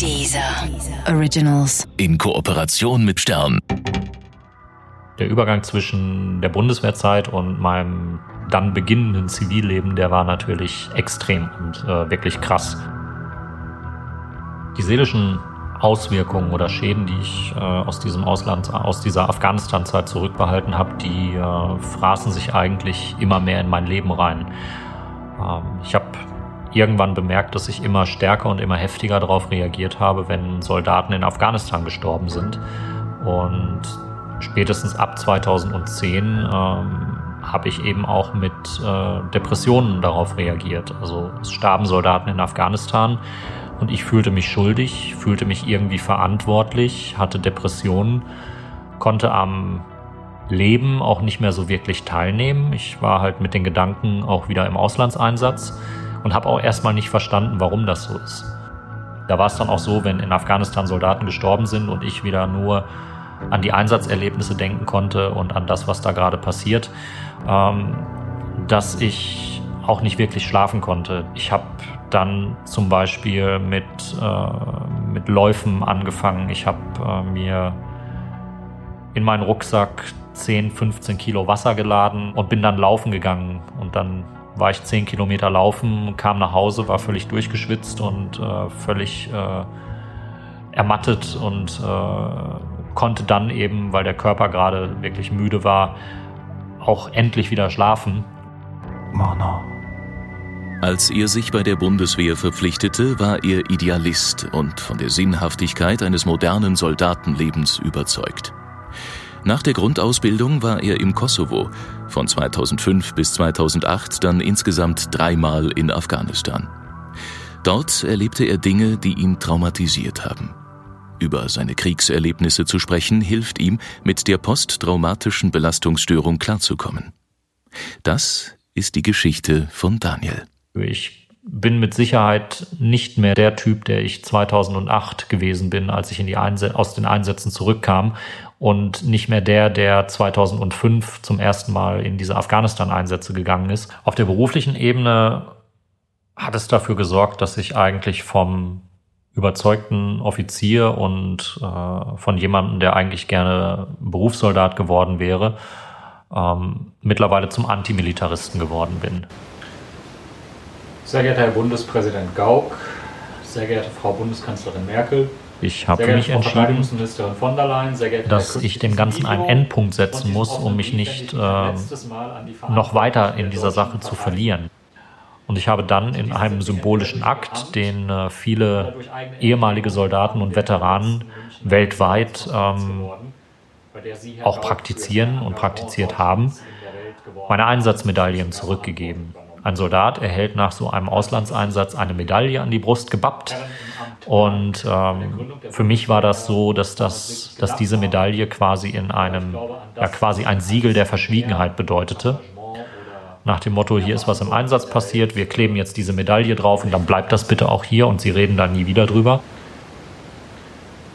Dieser Originals. In Kooperation mit Stern. Der Übergang zwischen der Bundeswehrzeit und meinem dann beginnenden Zivilleben, der war natürlich extrem und äh, wirklich krass. Die seelischen Auswirkungen oder Schäden, die ich äh, aus diesem Ausland, aus dieser Afghanistan-Zeit zurückbehalten habe, die äh, fraßen sich eigentlich immer mehr in mein Leben rein. Ähm, ich habe irgendwann bemerkt, dass ich immer stärker und immer heftiger darauf reagiert habe, wenn Soldaten in Afghanistan gestorben sind. Und spätestens ab 2010 ähm, habe ich eben auch mit äh, Depressionen darauf reagiert. Also es starben Soldaten in Afghanistan und ich fühlte mich schuldig, fühlte mich irgendwie verantwortlich, hatte Depressionen, konnte am Leben auch nicht mehr so wirklich teilnehmen. Ich war halt mit den Gedanken auch wieder im Auslandseinsatz und habe auch erstmal nicht verstanden, warum das so ist. Da war es dann auch so, wenn in Afghanistan Soldaten gestorben sind und ich wieder nur an die Einsatzerlebnisse denken konnte und an das, was da gerade passiert, ähm, dass ich auch nicht wirklich schlafen konnte. Ich habe dann zum Beispiel mit, äh, mit Läufen angefangen. Ich habe äh, mir in meinen Rucksack 10, 15 Kilo Wasser geladen und bin dann laufen gegangen. Und dann war ich 10 Kilometer laufen, kam nach Hause, war völlig durchgeschwitzt und äh, völlig äh, ermattet und äh, konnte dann eben, weil der Körper gerade wirklich müde war, auch endlich wieder schlafen. Mana. Als er sich bei der Bundeswehr verpflichtete, war er Idealist und von der Sinnhaftigkeit eines modernen Soldatenlebens überzeugt. Nach der Grundausbildung war er im Kosovo, von 2005 bis 2008 dann insgesamt dreimal in Afghanistan. Dort erlebte er Dinge, die ihn traumatisiert haben. Über seine Kriegserlebnisse zu sprechen, hilft ihm, mit der posttraumatischen Belastungsstörung klarzukommen. Das ist die Geschichte von Daniel. Ich bin mit Sicherheit nicht mehr der Typ, der ich 2008 gewesen bin, als ich in die aus den Einsätzen zurückkam und nicht mehr der, der 2005 zum ersten Mal in diese Afghanistan-Einsätze gegangen ist. Auf der beruflichen Ebene hat es dafür gesorgt, dass ich eigentlich vom überzeugten Offizier und äh, von jemandem, der eigentlich gerne Berufssoldat geworden wäre, ähm, mittlerweile zum Antimilitaristen geworden bin. Sehr geehrter Herr Bundespräsident Gauck, sehr geehrte Frau Bundeskanzlerin Merkel, ich habe mich entschieden, dass ich dem Ganzen einen Endpunkt setzen muss, um mich nicht äh, noch weiter in dieser Sache zu verlieren. Und ich habe dann in einem symbolischen Akt, den äh, viele ehemalige Soldaten und Veteranen weltweit ähm, auch praktizieren und praktiziert haben, meine Einsatzmedaillen zurückgegeben. Ein Soldat erhält nach so einem Auslandseinsatz eine Medaille an die Brust gebappt und ähm, für mich war das so, dass, das, dass diese Medaille quasi in einem, ja quasi ein Siegel der Verschwiegenheit bedeutete. Nach dem Motto, hier ist was im Einsatz passiert, wir kleben jetzt diese Medaille drauf und dann bleibt das bitte auch hier und Sie reden da nie wieder drüber.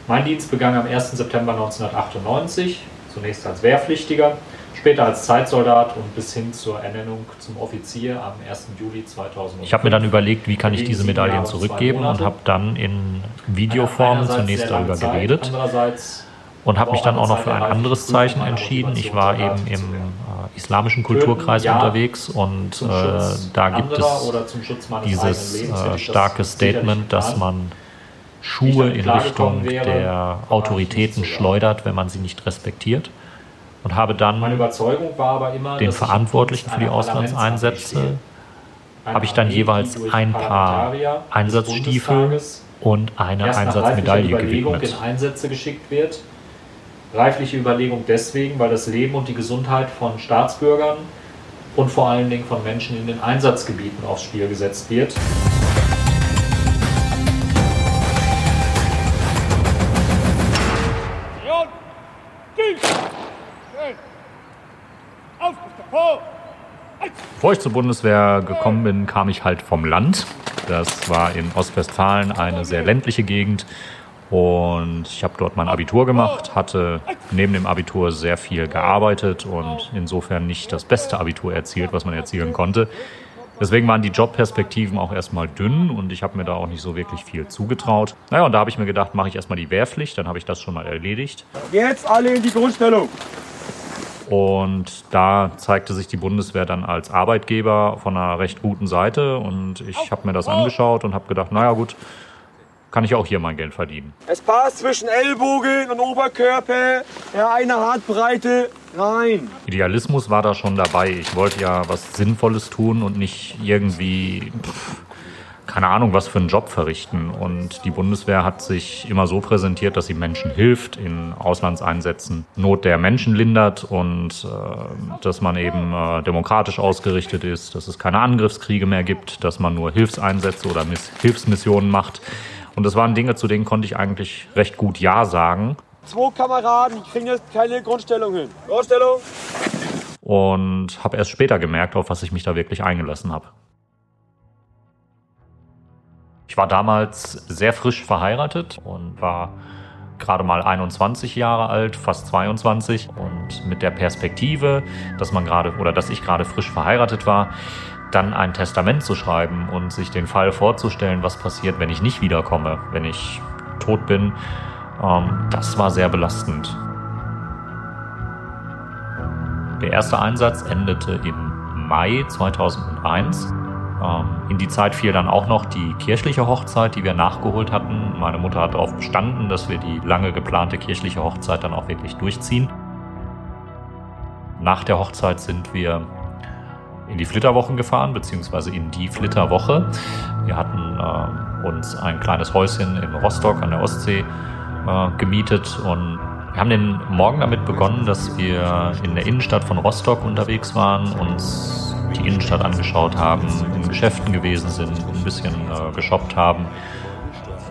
Mein Dienst begann am 1. September 1998, zunächst als Wehrpflichtiger später als Zeitsoldat und bis hin zur Ernennung zum Offizier am 1. Juli 2000. Ich habe mir dann überlegt, wie kann ich diese Medaillen zurückgeben und habe dann in Videoform zunächst darüber geredet und habe mich dann auch noch für ein anderes Zeichen entschieden. Ich war eben im äh, islamischen Kulturkreis unterwegs und äh, da gibt es dieses äh, starke Statement, dass man Schuhe in Richtung der Autoritäten schleudert, wenn man sie nicht respektiert und habe dann immer, den Verantwortlichen für die Auslandseinsätze habe ich dann jeweils ein paar Einsatzstiefel und eine Einsatzmedaille gewidmet. Einsätze geschickt wird. Reifliche Überlegung deswegen, weil das Leben und die Gesundheit von Staatsbürgern und vor allen Dingen von Menschen in den Einsatzgebieten aufs Spiel gesetzt wird. Bevor ich zur Bundeswehr gekommen bin, kam ich halt vom Land. Das war in Ostwestfalen eine sehr ländliche Gegend. Und ich habe dort mein Abitur gemacht, hatte neben dem Abitur sehr viel gearbeitet und insofern nicht das beste Abitur erzielt, was man erzielen konnte. Deswegen waren die Jobperspektiven auch erstmal dünn und ich habe mir da auch nicht so wirklich viel zugetraut. Naja, und da habe ich mir gedacht, mache ich erstmal die Wehrpflicht, dann habe ich das schon mal erledigt. Jetzt alle in die Grundstellung. Und da zeigte sich die Bundeswehr dann als Arbeitgeber von einer recht guten Seite und ich habe mir das angeschaut und habe gedacht, naja gut, kann ich auch hier mein Geld verdienen. Es passt zwischen Ellbogen und Oberkörper, ja, eine Handbreite rein. Idealismus war da schon dabei. Ich wollte ja was Sinnvolles tun und nicht irgendwie, pff, keine Ahnung, was für einen Job verrichten. Und die Bundeswehr hat sich immer so präsentiert, dass sie Menschen hilft in Auslandseinsätzen, Not der Menschen lindert und äh, dass man eben äh, demokratisch ausgerichtet ist, dass es keine Angriffskriege mehr gibt, dass man nur Hilfseinsätze oder Miss Hilfsmissionen macht. Und das waren Dinge, zu denen konnte ich eigentlich recht gut Ja sagen. Zwei Kameraden kriegen jetzt keine Grundstellung hin. Grundstellung. Und habe erst später gemerkt, auf was ich mich da wirklich eingelassen habe. War damals sehr frisch verheiratet und war gerade mal 21 Jahre alt, fast 22 und mit der Perspektive, dass man gerade oder dass ich gerade frisch verheiratet war, dann ein Testament zu schreiben und sich den Fall vorzustellen, was passiert, wenn ich nicht wiederkomme, wenn ich tot bin, ähm, das war sehr belastend. Der erste Einsatz endete im Mai 2001. Ähm, in die Zeit fiel dann auch noch die kirchliche Hochzeit, die wir nachgeholt hatten. Meine Mutter hat darauf bestanden, dass wir die lange geplante kirchliche Hochzeit dann auch wirklich durchziehen. Nach der Hochzeit sind wir in die Flitterwochen gefahren, beziehungsweise in die Flitterwoche. Wir hatten äh, uns ein kleines Häuschen in Rostock an der Ostsee äh, gemietet und wir haben den Morgen damit begonnen, dass wir in der Innenstadt von Rostock unterwegs waren, uns die Innenstadt angeschaut haben, in Geschäften gewesen sind, ein bisschen äh, geshoppt haben.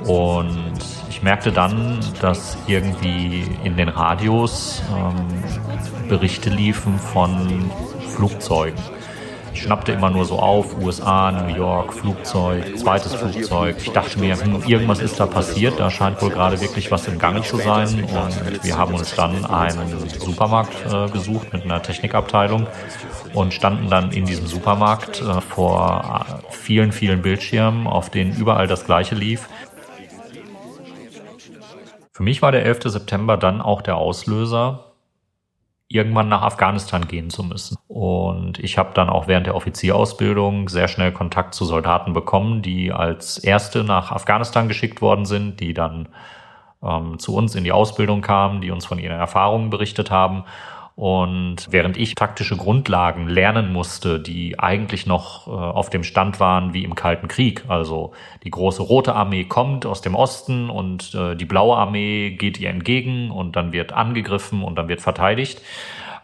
Und ich merkte dann, dass irgendwie in den Radios ähm, Berichte liefen von Flugzeugen. Ich schnappte immer nur so auf, USA, New York, Flugzeug, zweites Flugzeug. Ich dachte mir, hm, irgendwas ist da passiert, da scheint wohl gerade wirklich was im Gange zu sein. Und wir haben uns dann einen Supermarkt äh, gesucht mit einer Technikabteilung und standen dann in diesem Supermarkt äh, vor äh, vielen, vielen Bildschirmen, auf denen überall das Gleiche lief. Für mich war der 11. September dann auch der Auslöser, irgendwann nach Afghanistan gehen zu müssen. Und ich habe dann auch während der Offizierausbildung sehr schnell Kontakt zu Soldaten bekommen, die als erste nach Afghanistan geschickt worden sind, die dann ähm, zu uns in die Ausbildung kamen, die uns von ihren Erfahrungen berichtet haben. Und während ich taktische Grundlagen lernen musste, die eigentlich noch äh, auf dem Stand waren wie im Kalten Krieg, also die große rote Armee kommt aus dem Osten und äh, die blaue Armee geht ihr entgegen und dann wird angegriffen und dann wird verteidigt,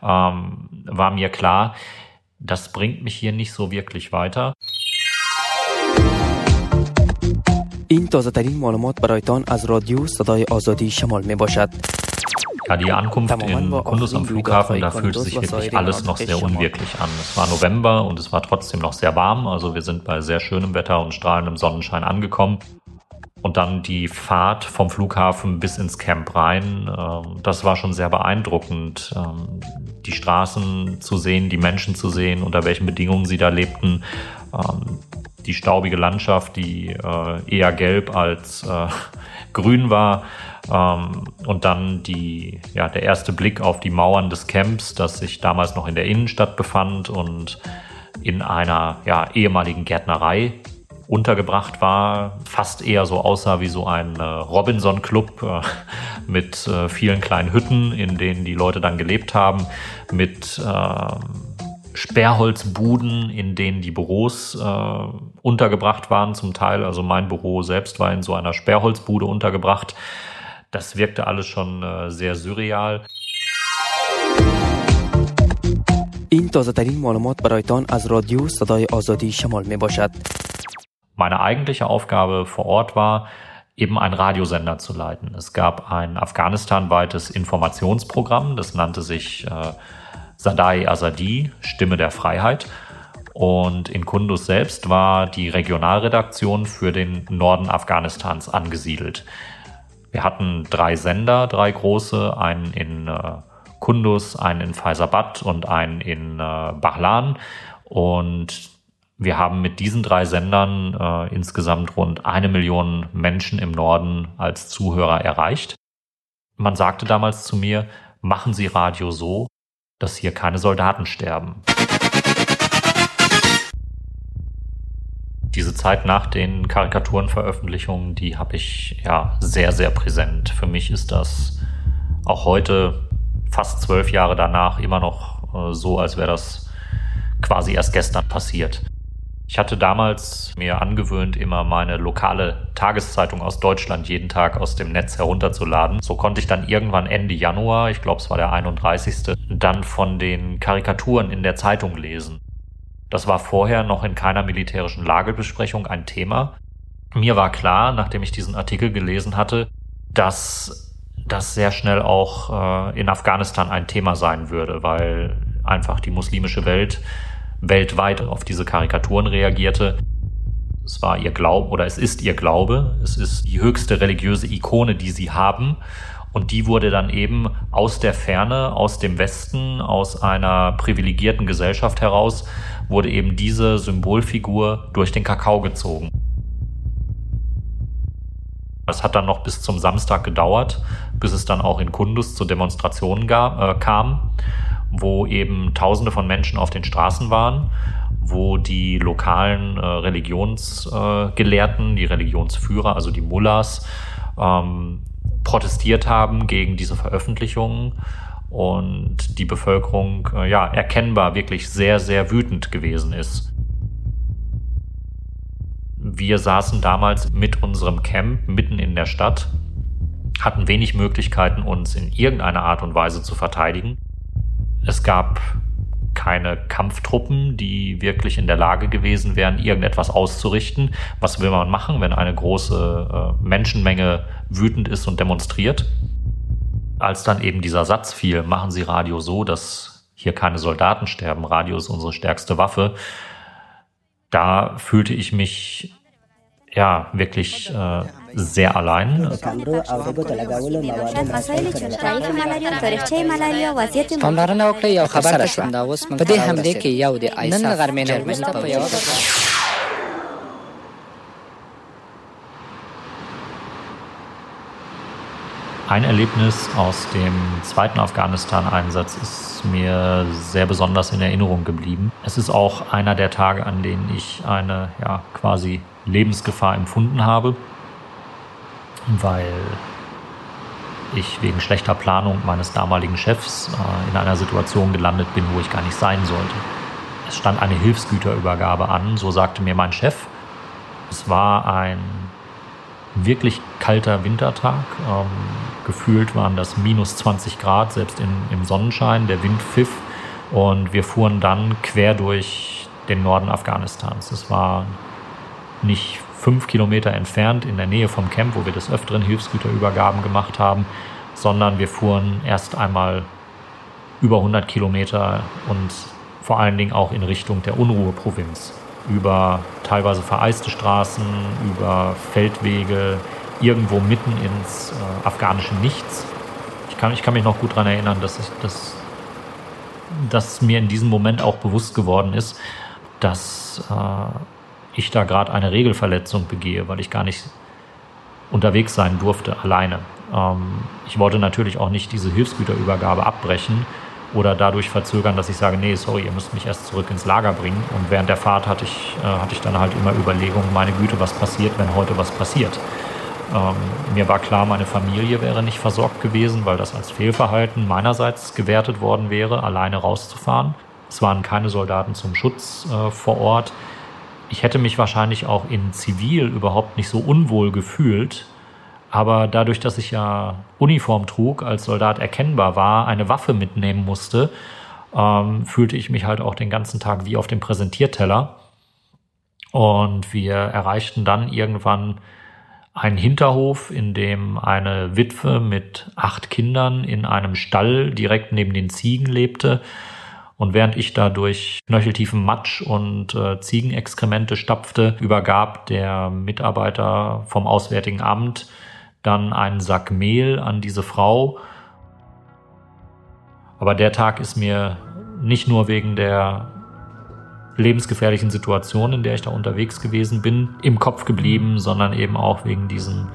ähm, war mir klar, das bringt mich hier nicht so wirklich weiter. این تازه ترین معلومات برایتان از رادیو صدای آزادی شمال می باشد. Ja, die Ankunft in Kundus am Flughafen, da fühlte sich wirklich alles noch sehr unwirklich an. Es war November und es war trotzdem noch sehr warm, also wir sind bei sehr schönem Wetter und strahlendem Sonnenschein angekommen. Und dann die Fahrt vom Flughafen bis ins Camp rein, ähm, das war schon sehr beeindruckend. Ähm, die Straßen zu sehen, die Menschen zu sehen, unter welchen Bedingungen sie da lebten. Ähm, die staubige Landschaft, die äh, eher gelb als äh, grün war. Ähm, und dann die, ja, der erste Blick auf die Mauern des Camps, das sich damals noch in der Innenstadt befand und in einer ja, ehemaligen Gärtnerei untergebracht war, fast eher so aussah wie so ein äh, Robinson-Club äh, mit äh, vielen kleinen Hütten, in denen die Leute dann gelebt haben, mit äh, Sperrholzbuden, in denen die Büros äh, untergebracht waren zum Teil. Also mein Büro selbst war in so einer Sperrholzbude untergebracht. Das wirkte alles schon äh, sehr surreal. این تازه ترین معلومات برایتان از رادیو صدای آزادی شمال می باشد. Meine eigentliche Aufgabe vor Ort war, eben einen Radiosender zu leiten. Es gab ein afghanistanweites Informationsprogramm, das nannte sich äh, Sadai Azadi, Stimme der Freiheit. Und in Kunduz selbst war die Regionalredaktion für den Norden Afghanistans angesiedelt. Wir hatten drei Sender, drei große, einen in äh, Kunduz, einen in Faisabad und einen in äh, Bahlan. Und Wir haben mit diesen drei Sendern äh, insgesamt rund eine Million Menschen im Norden als Zuhörer erreicht. Man sagte damals zu mir, machen Sie Radio so, dass hier keine Soldaten sterben. Diese Zeit nach den Karikaturenveröffentlichungen, die habe ich ja sehr, sehr präsent. Für mich ist das auch heute, fast zwölf Jahre danach, immer noch äh, so, als wäre das quasi erst gestern passiert. Ich hatte damals mir angewöhnt, immer meine lokale Tageszeitung aus Deutschland jeden Tag aus dem Netz herunterzuladen. So konnte ich dann irgendwann Ende Januar, ich glaube es war der 31., dann von den Karikaturen in der Zeitung lesen. Das war vorher noch in keiner militärischen Lagebesprechung ein Thema. Mir war klar, nachdem ich diesen Artikel gelesen hatte, dass das sehr schnell auch äh, in Afghanistan ein Thema sein würde, weil einfach die muslimische Welt weltweit auf diese Karikaturen reagierte. Es war ihr Glaube oder es ist ihr Glaube. Es ist die höchste religiöse Ikone, die sie haben. Und die wurde dann eben aus der Ferne, aus dem Westen, aus einer privilegierten Gesellschaft heraus, wurde eben diese Symbolfigur durch den Kakao gezogen. Es hat dann noch bis zum Samstag gedauert, bis es dann auch in Kundus zu Demonstrationen gab, äh, kam wo eben Tausende von Menschen auf den Straßen waren, wo die lokalen äh, Religionsgelehrten, äh, die Religionsführer, also die Mullahs, ähm, protestiert haben gegen diese Veröffentlichungen und die Bevölkerung äh, ja erkennbar wirklich sehr, sehr wütend gewesen ist. Wir saßen damals mit unserem Camp mitten in der Stadt, hatten wenig Möglichkeiten, uns in irgendeiner Art und Weise zu verteidigen. Es gab keine Kampftruppen, die wirklich in der Lage gewesen wären, irgendetwas auszurichten. Was will man machen, wenn eine große äh, Menschenmenge wütend ist und demonstriert? Als dann eben dieser Satz fiel, machen Sie Radio so, dass hier keine Soldaten sterben, Radio ist unsere stärkste Waffe, da fühlte ich mich ja wirklich äh, sehr allein. پاملرنه وکړئ یو خبر شو په دې حمله کې یو د نن غرمې نه وروسته په یو Ein Erlebnis aus dem zweiten Afghanistan-Einsatz ist mir sehr besonders in Erinnerung geblieben. Es ist auch einer der Tage, an denen ich eine ja, quasi Lebensgefahr empfunden habe, weil ich wegen schlechter Planung meines damaligen Chefs äh, in einer Situation gelandet bin, wo ich gar nicht sein sollte. Es stand eine Hilfsgüterübergabe an, so sagte mir mein Chef. Es war ein wirklich kalter Wintertag. Ähm, gefühlt waren das minus 20 Grad, selbst in, im Sonnenschein. Der Wind pfiff und wir fuhren dann quer durch den Norden Afghanistans. Es war nicht fünf Kilometer entfernt in der Nähe vom Camp, wo wir des Öfteren Hilfsgüterübergaben gemacht haben, sondern wir fuhren erst einmal über 100 Kilometer und vor allen Dingen auch in Richtung der Unruheprovinz über teilweise vereiste Straßen, über Feldwege, irgendwo mitten ins äh, afghanische Nichts. Ich kann, ich kann mich noch gut daran erinnern, dass, ich, dass, dass mir in diesem Moment auch bewusst geworden ist, dass äh, ich da gerade eine Regelverletzung begehe, weil ich gar nicht unterwegs sein durfte, alleine. Ähm, ich wollte natürlich auch nicht diese Hilfsgüterübergabe abbrechen, oder dadurch verzögern, dass ich sage, nee, sorry, ihr müsst mich erst zurück ins Lager bringen. Und während der Fahrt hatte ich, äh, hatte ich dann halt immer Überlegungen, meine Güte, was passiert, wenn heute was passiert. Ähm, mir war klar, meine Familie wäre nicht versorgt gewesen, weil das als Fehlverhalten meinerseits gewertet worden wäre, alleine rauszufahren. Es waren keine Soldaten zum Schutz äh, vor Ort. Ich hätte mich wahrscheinlich auch in Zivil überhaupt nicht so unwohl gefühlt, aber dadurch, dass ich ja Uniform trug, als Soldat erkennbar war, eine Waffe mitnehmen musste, ähm, fühlte ich mich halt auch den ganzen Tag wie auf dem Präsentierteller. Und wir erreichten dann irgendwann einen Hinterhof, in dem eine Witwe mit acht Kindern in einem Stall direkt neben den Ziegen lebte. Und während ich da durch knöcheltiefen Matsch und äh, Ziegenexkremente stapfte, übergab der Mitarbeiter vom Auswärtigen Amt dann einen Sack Mehl an diese Frau. Aber der Tag ist mir nicht nur wegen der lebensgefährlichen Situation, in der ich da unterwegs gewesen bin, im Kopf geblieben, sondern eben auch wegen diesem,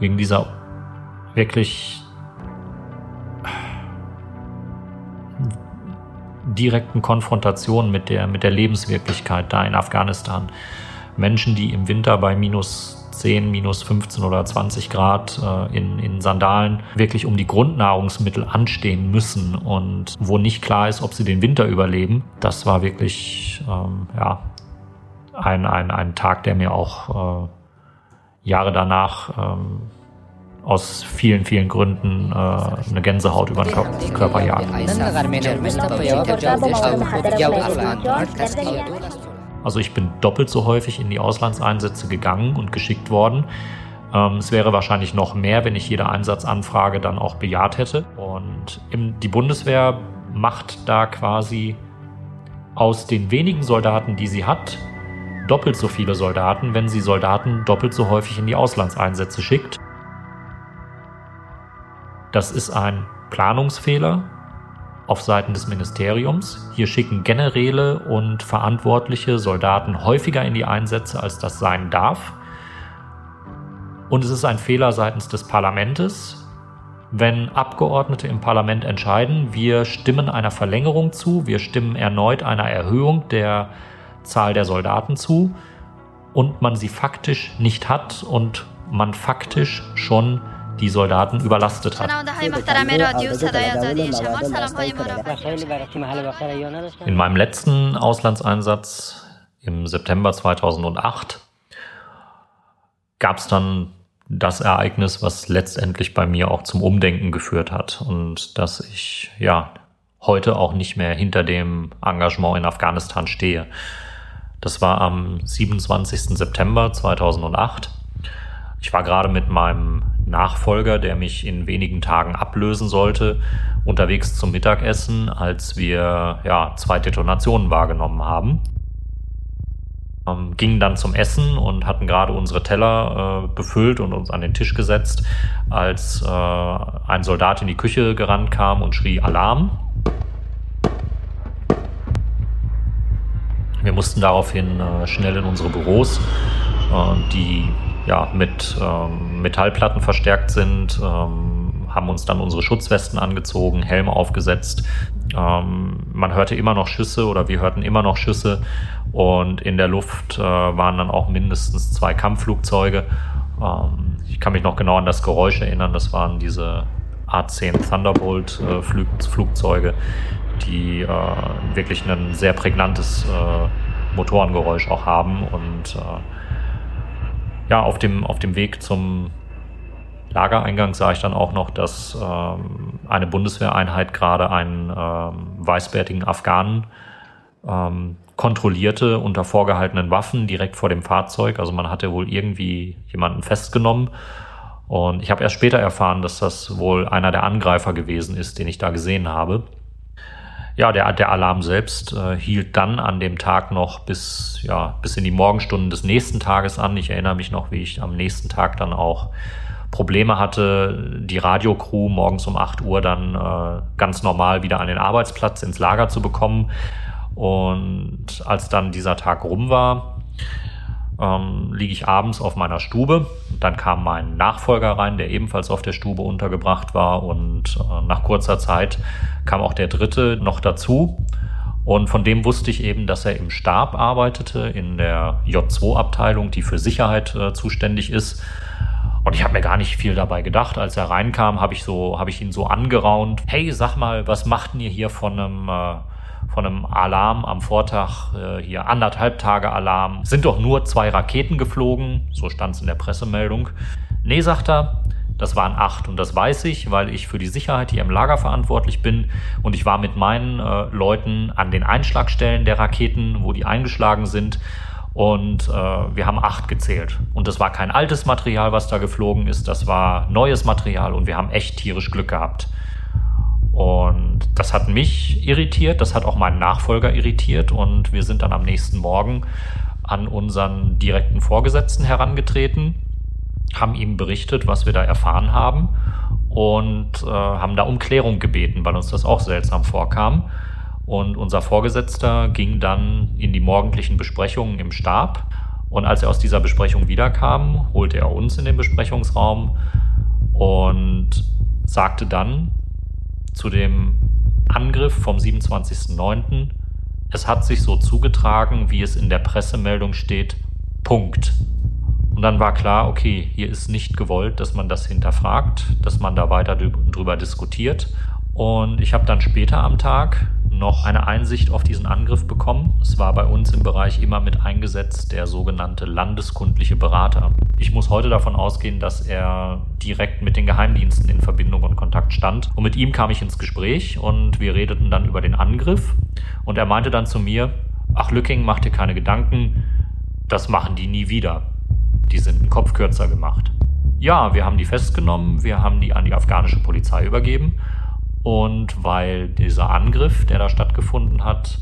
wegen dieser wirklich direkten Konfrontation mit der, mit der Lebenswirklichkeit da in Afghanistan. Menschen, die im Winter bei minus 10, minus 15 oder 20 Grad äh, in, in Sandalen wirklich um die Grundnahrungsmittel anstehen müssen und wo nicht klar ist, ob sie den Winter überleben. Das war wirklich ähm, ja, ein, ein, ein Tag, der mir auch äh, Jahre danach ähm, aus vielen, vielen Gründen äh, eine Gänsehaut über den Körper jagen. Also ich bin doppelt so häufig in die Auslandseinsätze gegangen und geschickt worden. Ähm, es wäre wahrscheinlich noch mehr, wenn ich jede Einsatzanfrage dann auch bejaht hätte. Und die Bundeswehr macht da quasi aus den wenigen Soldaten, die sie hat, doppelt so viele Soldaten, wenn sie Soldaten doppelt so häufig in die Auslandseinsätze schickt. Das ist ein Planungsfehler, auf Seiten des Ministeriums. Hier schicken Generäle und verantwortliche Soldaten häufiger in die Einsätze, als das sein darf. Und es ist ein Fehler seitens des Parlamentes, wenn Abgeordnete im Parlament entscheiden, wir stimmen einer Verlängerung zu, wir stimmen erneut einer Erhöhung der Zahl der Soldaten zu und man sie faktisch nicht hat und man faktisch schon die Soldaten überlastet hat. In meinem letzten Auslandseinsatz im September 2008 gab es dann das Ereignis, was letztendlich bei mir auch zum Umdenken geführt hat und dass ich ja heute auch nicht mehr hinter dem Engagement in Afghanistan stehe. Das war am 27. September 2008. Ich war gerade mit meinem Nachfolger, der mich in wenigen Tagen ablösen sollte, unterwegs zum Mittagessen, als wir ja, zwei Detonationen wahrgenommen haben. Ähm, gingen dann zum Essen und hatten gerade unsere Teller äh, befüllt und uns an den Tisch gesetzt, als äh, ein Soldat in die Küche gerannt kam und schrie Alarm. Wir mussten daraufhin äh, schnell in unsere Büros, äh, die ja, mit ähm, Metallplatten verstärkt sind, ähm, haben uns dann unsere Schutzwesten angezogen, Helme aufgesetzt. Ähm, man hörte immer noch Schüsse oder wir hörten immer noch Schüsse und in der Luft äh, waren dann auch mindestens zwei Kampfflugzeuge. Ähm, ich kann mich noch genau an das Geräusch erinnern, das waren diese A-10 Thunderbolt äh, Flug Flugzeuge, die äh, wirklich ein sehr prägnantes äh, Motorengeräusch auch haben und äh, ja, auf dem, auf dem Weg zum Lagereingang sah ich dann auch noch, dass ähm, eine Bundeswehreinheit gerade einen ähm, weißbärtigen Afghanen ähm, kontrollierte unter vorgehaltenen Waffen direkt vor dem Fahrzeug. Also man hatte wohl irgendwie jemanden festgenommen. Und ich habe erst später erfahren, dass das wohl einer der Angreifer gewesen ist, den ich da gesehen habe. Ja, der, der Alarm selbst äh, hielt dann an dem Tag noch bis, ja, bis in die Morgenstunden des nächsten Tages an. Ich erinnere mich noch, wie ich am nächsten Tag dann auch Probleme hatte, die Radiocrew morgens um 8 Uhr dann äh, ganz normal wieder an den Arbeitsplatz ins Lager zu bekommen. Und als dann dieser Tag rum war, ähm, liege ich abends auf meiner Stube. Dann kam mein Nachfolger rein, der ebenfalls auf der Stube untergebracht war. Und äh, nach kurzer Zeit kam auch der dritte noch dazu. Und von dem wusste ich eben, dass er im Stab arbeitete, in der J2-Abteilung, die für Sicherheit äh, zuständig ist. Und ich habe mir gar nicht viel dabei gedacht. Als er reinkam, habe ich so, habe ich ihn so angeraunt. Hey, sag mal, was macht ihr hier von einem äh, von einem Alarm am Vortag, äh, hier anderthalb Tage Alarm, sind doch nur zwei Raketen geflogen, so stand es in der Pressemeldung. Nee, sagt er, das waren acht und das weiß ich, weil ich für die Sicherheit hier im Lager verantwortlich bin und ich war mit meinen äh, Leuten an den Einschlagstellen der Raketen, wo die eingeschlagen sind und äh, wir haben acht gezählt. Und das war kein altes Material, was da geflogen ist, das war neues Material und wir haben echt tierisch Glück gehabt. Und das hat mich irritiert, das hat auch meinen Nachfolger irritiert und wir sind dann am nächsten Morgen an unseren direkten Vorgesetzten herangetreten, haben ihm berichtet, was wir da erfahren haben und äh, haben da um Klärung gebeten, weil uns das auch seltsam vorkam. Und unser Vorgesetzter ging dann in die morgendlichen Besprechungen im Stab. Und als er aus dieser Besprechung wiederkam, holte er uns in den Besprechungsraum und sagte dann zu dem Angriff vom 27.09., es hat sich so zugetragen, wie es in der Pressemeldung steht, Punkt. Und dann war klar, okay, hier ist nicht gewollt, dass man das hinterfragt, dass man da weiter drüber diskutiert. Und ich habe dann später am Tag noch eine Einsicht auf diesen Angriff bekommen. Es war bei uns im Bereich immer mit eingesetzt der sogenannte landeskundliche Berater. Ich muss heute davon ausgehen, dass er direkt mit den Geheimdiensten in Verbindung und Kontakt stand. Und mit ihm kam ich ins Gespräch und wir redeten dann über den Angriff. Und er meinte dann zu mir, ach Lücking, mach dir keine Gedanken, das machen die nie wieder. Die sind einen Kopf kürzer gemacht. Ja, wir haben die festgenommen, wir haben die an die afghanische Polizei übergeben und weil dieser Angriff, der da stattgefunden hat,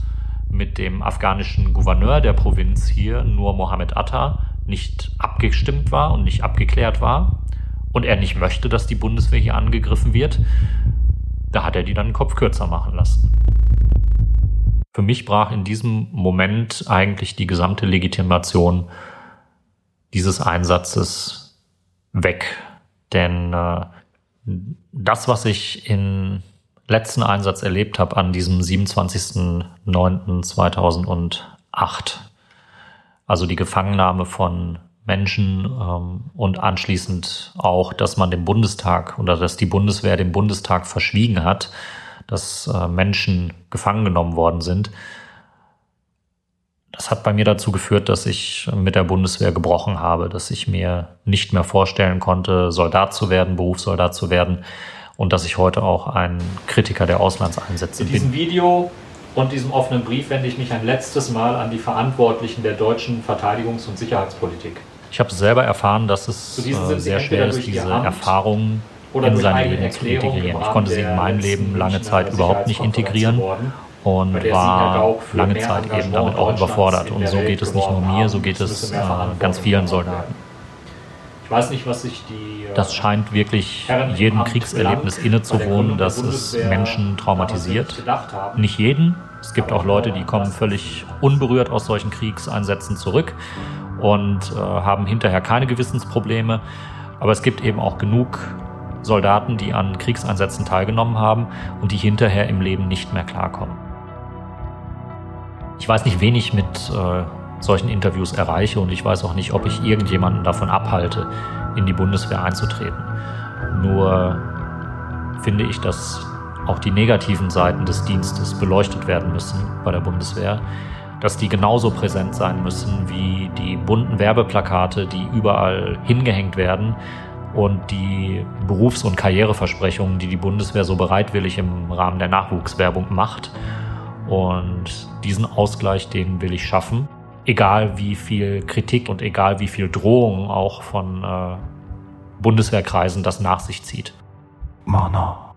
mit dem afghanischen Gouverneur der Provinz hier, nur Mohammed Atta, nicht abgestimmt war und nicht abgeklärt war und er nicht möchte, dass die Bundeswehr hier angegriffen wird, da hat er die dann den Kopf kürzer machen lassen. Für mich brach in diesem Moment eigentlich die gesamte Legitimation dieses Einsatzes weg. Denn äh, das, was ich in letzten Einsatz erlebt habe an diesem 27.09.2008. Also die Gefangennahme von Menschen ähm, und anschließend auch, dass man dem Bundestag oder dass die Bundeswehr dem Bundestag verschwiegen hat, dass äh, Menschen gefangen genommen worden sind. Das hat bei mir dazu geführt, dass ich mit der Bundeswehr gebrochen habe, dass ich mir nicht mehr vorstellen konnte, Soldat zu werden, Berufssoldat zu werden, und dass ich heute auch ein Kritiker der Auslandseinsätze bin. In diesem Video und diesem offenen Brief wende ich mich ein letztes Mal an die Verantwortlichen der deutschen Verteidigungs- und Sicherheitspolitik. Ich habe selber erfahren, dass es äh, sehr schwer ist, diese Erfahrungen in sein Leben zu integrieren. Ich konnte sie in mein Leben lange Zeit überhaupt nicht integrieren und war lange Zeit eben damit auch überfordert. Und so geht es nicht nur mir, so geht es äh, ganz vielen Soldaten. Weiß nicht, was sich die. Äh, das scheint wirklich jedem Kriegserlebnis innezuwohnen, dass es Menschen traumatisiert. Nicht jeden. Es gibt auch Leute, die kommen völlig unberührt aus solchen Kriegseinsätzen zurück und äh, haben hinterher keine Gewissensprobleme. Aber es gibt eben auch genug Soldaten, die an Kriegseinsätzen teilgenommen haben und die hinterher im Leben nicht mehr klarkommen. Ich weiß nicht, wen ich mit äh, solchen Interviews erreiche und ich weiß auch nicht, ob ich irgendjemanden davon abhalte, in die Bundeswehr einzutreten. Nur finde ich, dass auch die negativen Seiten des Dienstes beleuchtet werden müssen bei der Bundeswehr, dass die genauso präsent sein müssen wie die bunten Werbeplakate, die überall hingehängt werden und die Berufs- und Karriereversprechungen, die die Bundeswehr so bereitwillig im Rahmen der Nachwuchswerbung macht. Und diesen Ausgleich, den will ich schaffen egal wie viel Kritik und egal wie viel Drohung auch von äh, Bundeswehrkreisen das nach sich zieht. Mana.